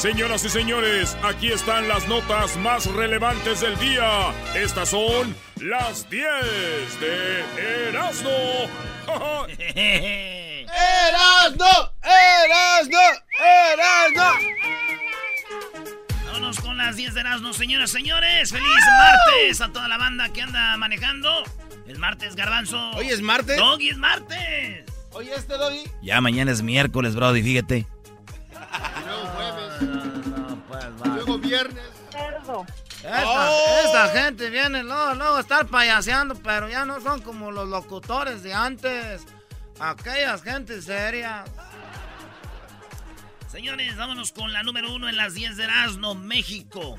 Señoras y señores, aquí están las notas más relevantes del día. Estas son las 10 de Erasmo. ¡Erasmo! ¡Erasmo! ¡Erasmo! Vámonos con las 10 de Erasmo, señoras y señores. ¡Feliz martes a toda la banda que anda manejando! Es martes, Garbanzo. ¿Hoy es martes? Doggy, es martes. ¿Hoy este, Doggy? Ya mañana es miércoles, Brody, fíjate. Luego viernes. Cerdo. Esta, Oh. esta gente viene luego, luego a estar payaseando, pero ya no son como los locutores de antes. Aquellas gente seria. Señores, vámonos con la número uno en las 10 de Erasmo, México.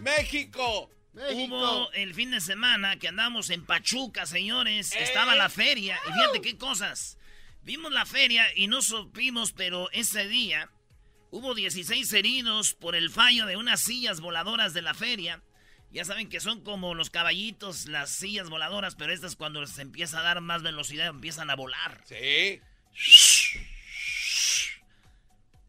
México. México. Hubo el fin de semana que andamos en Pachuca, señores. Estaba la feria. Y fíjate qué cosas. Vimos la feria y no supimos, pero ese día hubo 16 heridos por el fallo de unas sillas voladoras de la feria. Ya saben que son como los caballitos, las sillas voladoras, pero estas cuando se empieza a dar más velocidad empiezan a volar. Sí.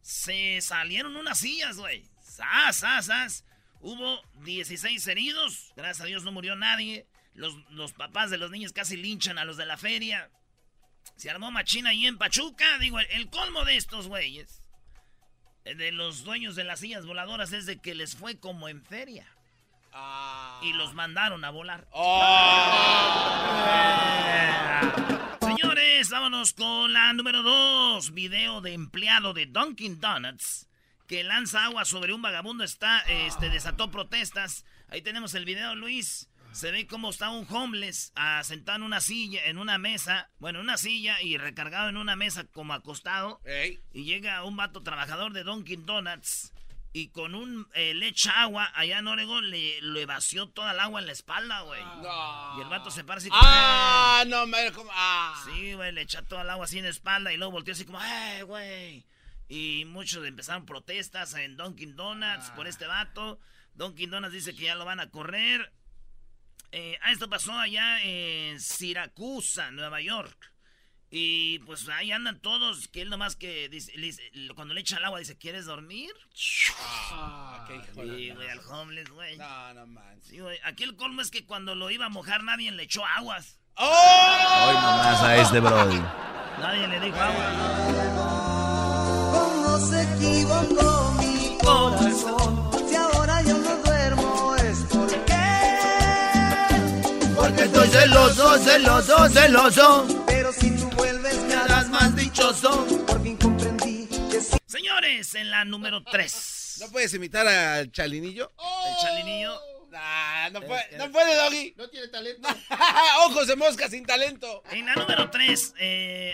Se salieron unas sillas, güey. ¡Sas, sas, sas! Hubo 16 heridos. Gracias a Dios no murió nadie. Los, los papás de los niños casi linchan a los de la feria. Se armó machina ahí en Pachuca. Digo, el, el colmo de estos güeyes, de los dueños de las sillas voladoras, es de que les fue como en feria. Ah. Y los mandaron a volar. Oh. Señores, vámonos con la número 2. Video de empleado de Dunkin' Donuts que lanza agua sobre un vagabundo. Está, este, desató protestas. Ahí tenemos el video, Luis. Se ve cómo está un homeless ah, sentado en una silla, en una mesa, bueno, en una silla y recargado en una mesa como acostado. Ey. Y llega un vato trabajador de Dunkin' Donuts y con un eh, le echa agua allá en Oregon le, le vació toda el agua en la espalda, güey. No. Y el vato se para así como, Ah, no, me. como- Ah. Sí, güey, le echa todo el agua así en la espalda y luego volteó así como, ¡eh, güey! Y muchos empezaron protestas en Dunkin' Donuts por este vato. Dunkin' Donuts dice que ya lo van a correr. Eh, ah, esto pasó allá en Siracusa, Nueva York. Y pues ahí andan todos, que él nomás que dice, le dice- cuando le echa el agua dice, ¿quieres dormir? Ah, qué hijo de Sí, la güey, al homeless, güey. No, no manches. Sí, güey. Aquí el colmo es que cuando lo iba a mojar nadie le echó aguas. ¡Oh! Hoy nomás a este Brody. Nadie le dijo agua. ¿Cómo se equivocó celoso, celoso, celoso. Pero si tú vuelves me harás más dichoso Por fin comprendí que si Señores, en la número 3. ¿No puedes imitar al chalinillo? El chalinillo. Nah, no puede, no puede, Doggy. No tiene talento. Ojos de mosca sin talento. En la número 3,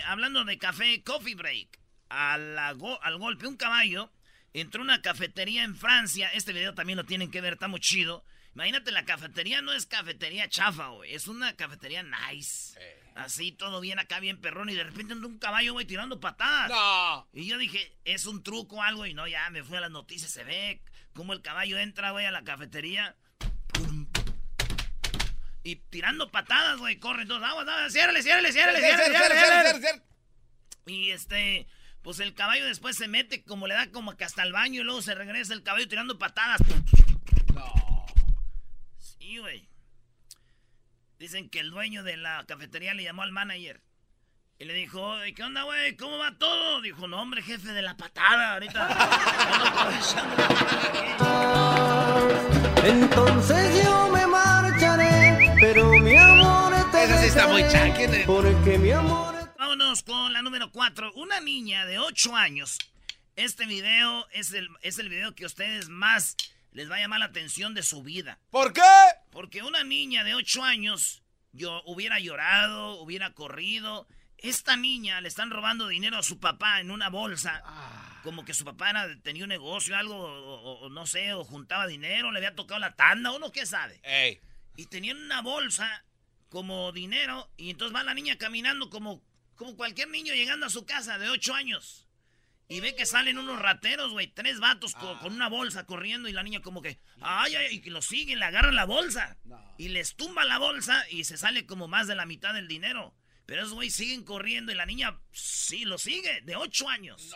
hablando de café, Coffee Break. A la go- al golpe, un caballo entró a una cafetería en Francia. Este video también lo tienen que ver, está muy chido. Imagínate, la cafetería no es cafetería chafa, güey. Es una cafetería nice. Así, todo bien acá, bien perrón. Y de repente entró un caballo, güey, tirando patadas. No. Y yo dije, es un truco o algo. Y no, ya me fui a las noticias. Se ve cómo el caballo entra, güey, a la cafetería. Pum. Y tirando patadas, güey, corren todos. Aguas, aguas, ciérrale, ciérrale, ciérrale, ciérrale. Y este, pues el caballo después se mete, como le da como que hasta el baño y luego se regresa el caballo tirando patadas. Güey. Dicen que el dueño de la cafetería le llamó al manager. Y le dijo, ¿qué onda, güey? ¿Cómo va todo? Dijo, no, hombre, jefe de la patada. Ahorita. Entonces yo me marcharé, pero mi amor te Esa sí está muy dejaré, chanque. Porque mi amor Vámonos con la número 4. Una niña de 8 años. Este video es el, es el video que ustedes más les va a llamar la atención de su vida. ¿Por qué? Porque una niña de 8 años yo hubiera llorado, hubiera corrido. Esta niña le están robando dinero a su papá en una bolsa. Como que su papá era- tenía un negocio, algo, o, o no sé, o juntaba dinero, le había tocado la tanda, uno qué sabe. Ey. Y tenían una bolsa como dinero, y entonces va la niña caminando como, como cualquier niño llegando a su casa de 8 años. Y ve que salen unos rateros, güey, tres vatos co- con, una bolsa corriendo y la niña como que, ay, ay, y que lo siguen, le agarran la bolsa. Y les tumba la bolsa y se sale como más de la mitad del dinero. Pero esos güey siguen corriendo y la niña sí lo sigue, de 8 años.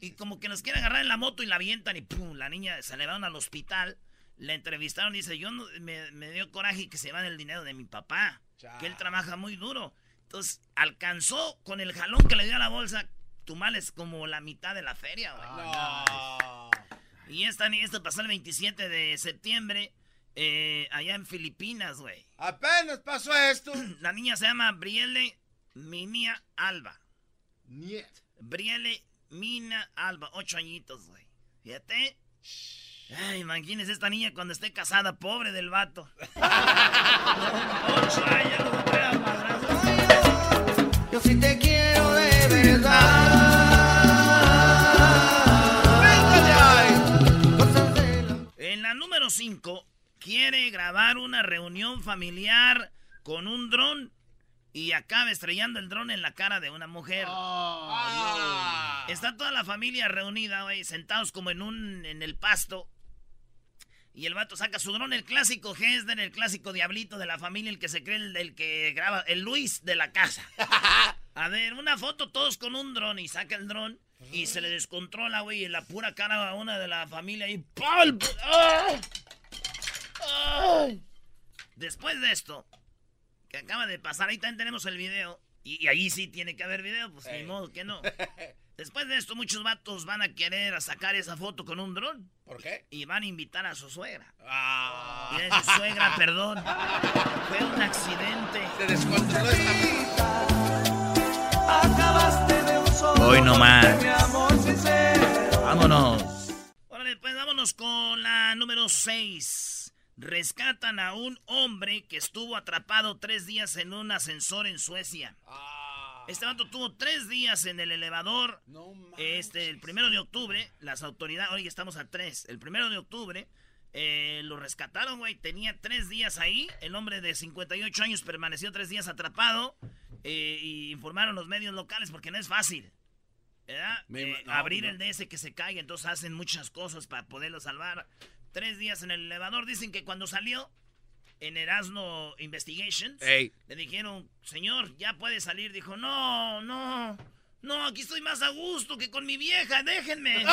Y como que nos quiere agarrar en la moto y la avientan y pum, la niña se le van al hospital. La entrevistaron y dice, yo no- me, me dio coraje que se van el dinero de mi papá, que él trabaja muy duro. Entonces alcanzó con el jalón que le dio a la bolsa, tumales como la mitad de la feria, güey. No. Y esta, ni- esto pasó el 27 de septiembre eh, allá en Filipinas, güey. Apenas pasó esto. La niña se llama Brielle Minia Alba. Niet. Brielle Mina Alba, ocho añitos, güey. Fíjate. Ay, imagínese esta niña cuando esté casada, pobre del vato. ocho años, madrazos. Yo sí te 5, quiere grabar una reunión familiar con un dron y acaba estrellando el dron en la cara de una mujer. Ah. Está toda la familia reunida, güey, sentados como en un en el pasto. Y el vato saca su dron, el clásico Hesder, el clásico diablito de la familia, el que se cree el, el que graba, el Luis de la casa. A ver, una foto todos con un dron y saca el dron y se le descontrola, güey, en la pura cara a una de la familia y ¡pal! ¡Ah! ¡Ay! Después de esto, que acaba de pasar, ahí también tenemos el video. Y, y ahí sí tiene que haber video, pues ni modo que no. Después de esto, muchos vatos van a querer a sacar esa foto con un dron ¿Por qué? y van a invitar a su suegra. Ah. Y a decir, suegra, perdón. Fue un accidente. Se descontroló esta Acabaste de un solo Hoy. Vámonos. Órale, pues vámonos con la número 6. Rescatan a un hombre que estuvo atrapado tres días en un ascensor en Suecia. Ah. Este vato tuvo tres días en el elevador. No. Este, el primero de octubre, las autoridades, hoy estamos a tres. El primero de octubre, eh, lo rescataron, güey. Tenía tres días ahí. El hombre de 58 años permaneció tres días atrapado. eh, y informaron los medios locales porque no es fácil. ¿verdad? Me Eh, no, abrir no. el DS que se caiga, entonces hacen muchas cosas para poderlo salvar. Tres días en el elevador. Dicen que cuando salió en Erasmo Investigations, Ey. le dijeron, señor, ya puede salir. Dijo, no, no, no, aquí estoy más a gusto que con mi vieja, déjenme.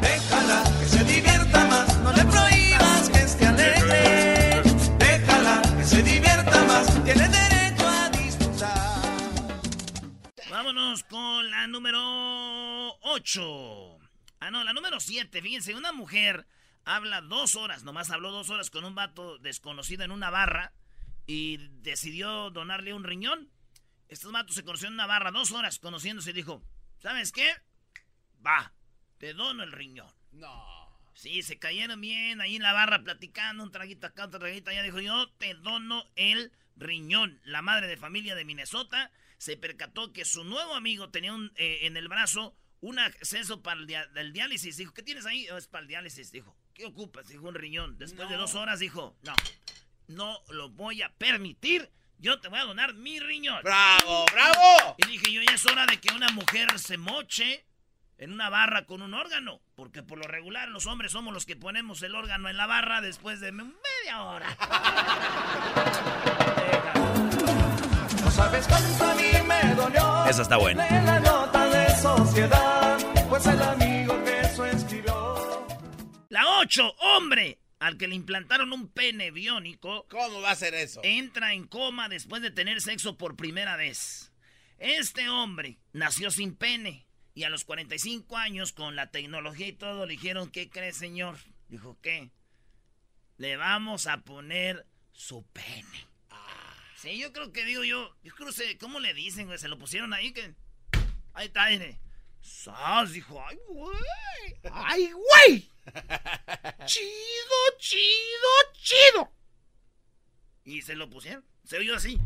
Déjala que se divierta más, no le prohíbas que esté alegre. Déjala que se divierta más, tiene derecho a disfrutar. Vámonos con la número 8. Ah, no, la número 7. Fíjense, una mujer habla dos horas, nomás habló dos horas con un vato desconocido en una barra y decidió donarle un riñón. Estos vatos se conocieron en una barra dos horas conociéndose y dijo, ¿sabes qué? Va, te dono el riñón. No. Sí, se cayeron bien ahí en la barra platicando, un traguito acá, otro traguito allá. Dijo, yo te dono el riñón. La madre de familia de Minnesota se percató que su nuevo amigo tenía un, eh, en el brazo un acceso para el, dia- del diálisis. Dijo, ¿qué tienes ahí? "Oh, es para el diálisis. Dijo, ¿qué ocupas? Dijo, un riñón. Después de dos horas dijo, no, no lo voy a permitir. Yo te voy a donar mi riñón. ¡Bravo, bravo! Y dije yo, ya es hora de que una mujer se moche en una barra con un órgano. Porque por lo regular los hombres somos los que ponemos el órgano en la barra después de media hora. No sabes cuánto a mí me dolió. Esa está buena. En la nota de sociedad, pues el amigo que eso escribió. La 8, hombre, al que le implantaron un pene biónico, ¿Cómo va a ser eso? entra en coma después de tener sexo por primera vez. Este hombre nació sin pene y a los 45 años, con la tecnología y todo, le dijeron, ¿qué cree, señor? Dijo, ¿qué? Le vamos a poner su pene. Sí, yo creo que digo yo, yo creo que, ¿cómo le dicen, güey? Se lo pusieron ahí que... Ahí está, mire. ¡Sas! Dijo, ¡ay, güey! ¡Ay, güey! ¡Chido, chido, chido! Y se lo pusieron. Se oyó así.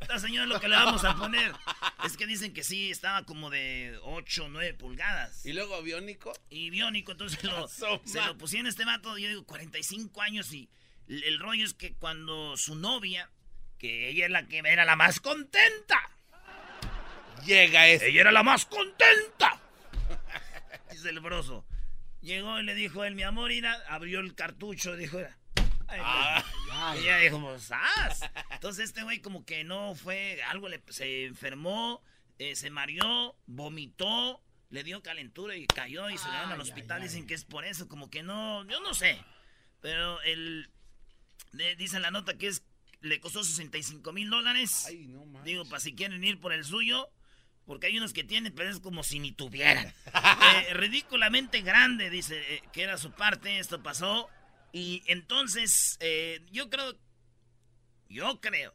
Esta señora lo que le vamos a poner. Es que dicen que sí, estaba como de 8 o 9 pulgadas. ¿Y luego biónico? Y biónico, entonces lo, se lo pusieron este vato, yo digo 45 años y el rollo es que cuando su novia, que ella es la que era la más contenta, Llega ese. ella era la más contenta, dice el broso, llegó y le dijo él, mi amor, ira, abrió el cartucho, dijo. Ay, pues, y ella dijo, pues, "Sas". Entonces este güey como que no fue, algo le, se enfermó, eh, se mareó, vomitó, le dio calentura y cayó y se lo llevaron al hospital. Dicen que es por eso, como que no, yo no sé. Pero el, le- dice en la nota que es, le costó 65 mil dólares. Ay, no manches. Digo, para si quieren ir por el suyo. Porque hay unos que tienen, pero es como si ni tuvieran. Eh, ridículamente grande, dice, eh, que era su parte, esto pasó. Y entonces, eh, yo creo, yo creo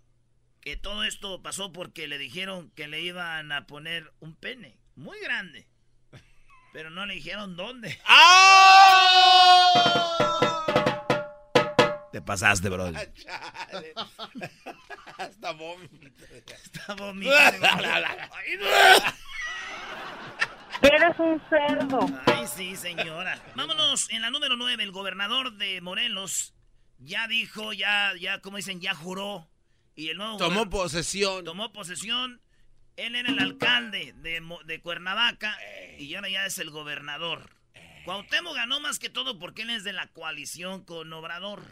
que todo esto pasó porque le dijeron que le iban a poner un pene muy grande. Pero no le dijeron dónde. Te pasaste, bro. Vómito. Está. Eres un cerdo. Ay, sí, señora. Vámonos, en la número 9, el gobernador de Morelos ya dijo, ya, ya, como dicen, ya juró. Y el nuevo Tomó posesión. tomó posesión. Él era el alcalde de, de Cuernavaca y ahora ya es el gobernador. Cuauhtémoc ganó más que todo porque él es de la coalición con Obrador.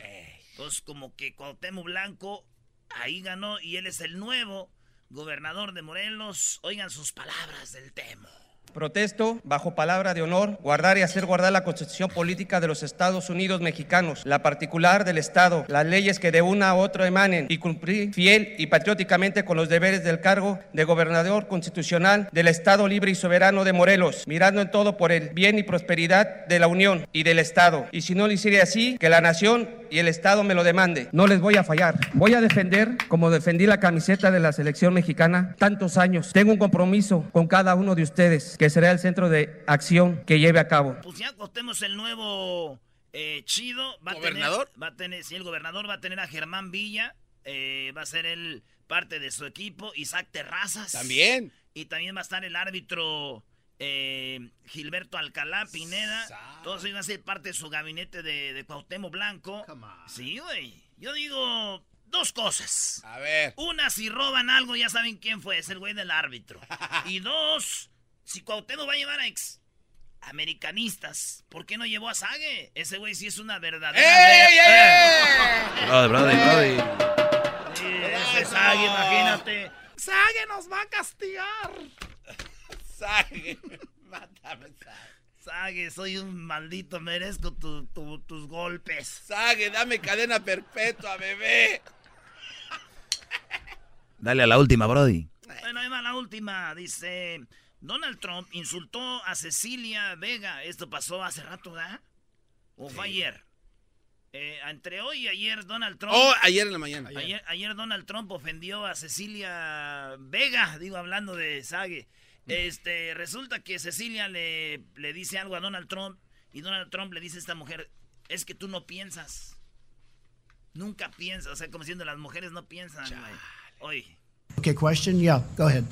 Entonces, como que Cuauhtémoc Blanco ahí ganó y él es el nuevo gobernador de Morelos. Oigan sus palabras del tema. Protesto, bajo palabra de honor, guardar y hacer guardar la Constitución Política de los Estados Unidos Mexicanos, la particular del Estado, las leyes que de una a otra emanen, y cumplir fiel y patrióticamente con los deberes del cargo de gobernador constitucional del Estado libre y soberano de Morelos, mirando en todo por el bien y prosperidad de la Unión y del Estado. Y si no lo hiciera así, que la nación y el Estado me lo demande. No les voy a fallar. Voy a defender, como defendí la camiseta de la selección mexicana tantos años. Tengo un compromiso con cada uno de ustedes, que será el centro de acción que lleve a cabo. Pues ya es el nuevo eh, chido. Va ¿Gobernador? A tener, va a tener, sí, el gobernador va a tener a Germán Villa. eh, va a ser él parte de su equipo. Isaac Terrazas. También. Y también va a estar el árbitro eh, Gilberto Alcalá Pineda. Sa- Todos ellos van a ser parte de su gabinete de, de Cuauhtémoc Blanco. Sí, güey. Yo digo dos cosas. A ver. Una, si roban algo, ya saben quién fue, es el güey del árbitro. Y dos, si Cuauhtémoc va a llevar a ex americanistas, ¿por qué no llevó a Sage? Ese güey sí es una verdadera... ¡Ey, ey, ver- ey! Brody, brody, brody. Sí, ese Sage, imagínate. Sage nos va a castigar. Sague. Mátame, Sague. Sage, soy un maldito, merezco tu- tu- tus golpes. Sague, dame cadena perpetua, bebé. Dale a la última, Brody. Bueno, ahí va la última. Dice, Donald Trump insultó a Cecilia Vega. Esto pasó hace rato, ¿verdad? ¿O fue ayer? Eh, entre hoy y ayer Donald Trump... Oh, ayer en la mañana. ayer, ayer Donald Trump ofendió a Cecilia Vega, digo, hablando de Sage. Este, resulta que Cecilia le, le dice algo a Donald Trump y Donald Trump le dice a esta mujer, es que tú no piensas. Nunca piensas, o sea, como diciendo, las mujeres no piensan. Oye. Okay, question? Yeah, go ahead.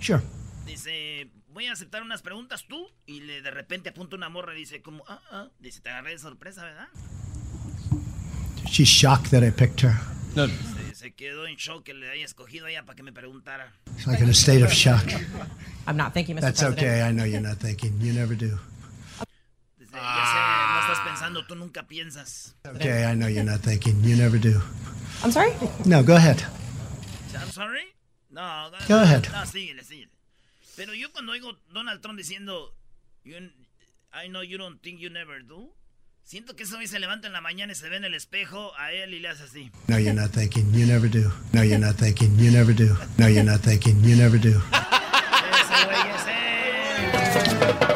Sure. Dice, voy a aceptar unas preguntas tú. Y le, de repente apunta una morra y dice, como, ah, ah. Dice, te agarré de sorpresa, ¿verdad? She's shocked that I picked her. Se, se quedó en shock que le haya escogido a ella para que me preguntara. It's like in a state of shock. I'm not thinking, Mr. That's President. okay. I know you're not thinking. You never do. Dice, ya sé, no estás pensando, tú nunca piensas. Okay, I know you're not thinking. You never do. I'm sorry? No, go ahead. I'm sorry. No, no, Go ahead. No, síguele, síguele. Pero yo cuando oigo Donald Trump diciendo, "You- I know you don't think you never do. Siento que ese güey se levanta en la mañana y se ve en el espejo a él y le hace así. No, you're not thinking. You never do. No, you're not thinking. You never do. No, you're not thinking. You never do. Ese güey es él.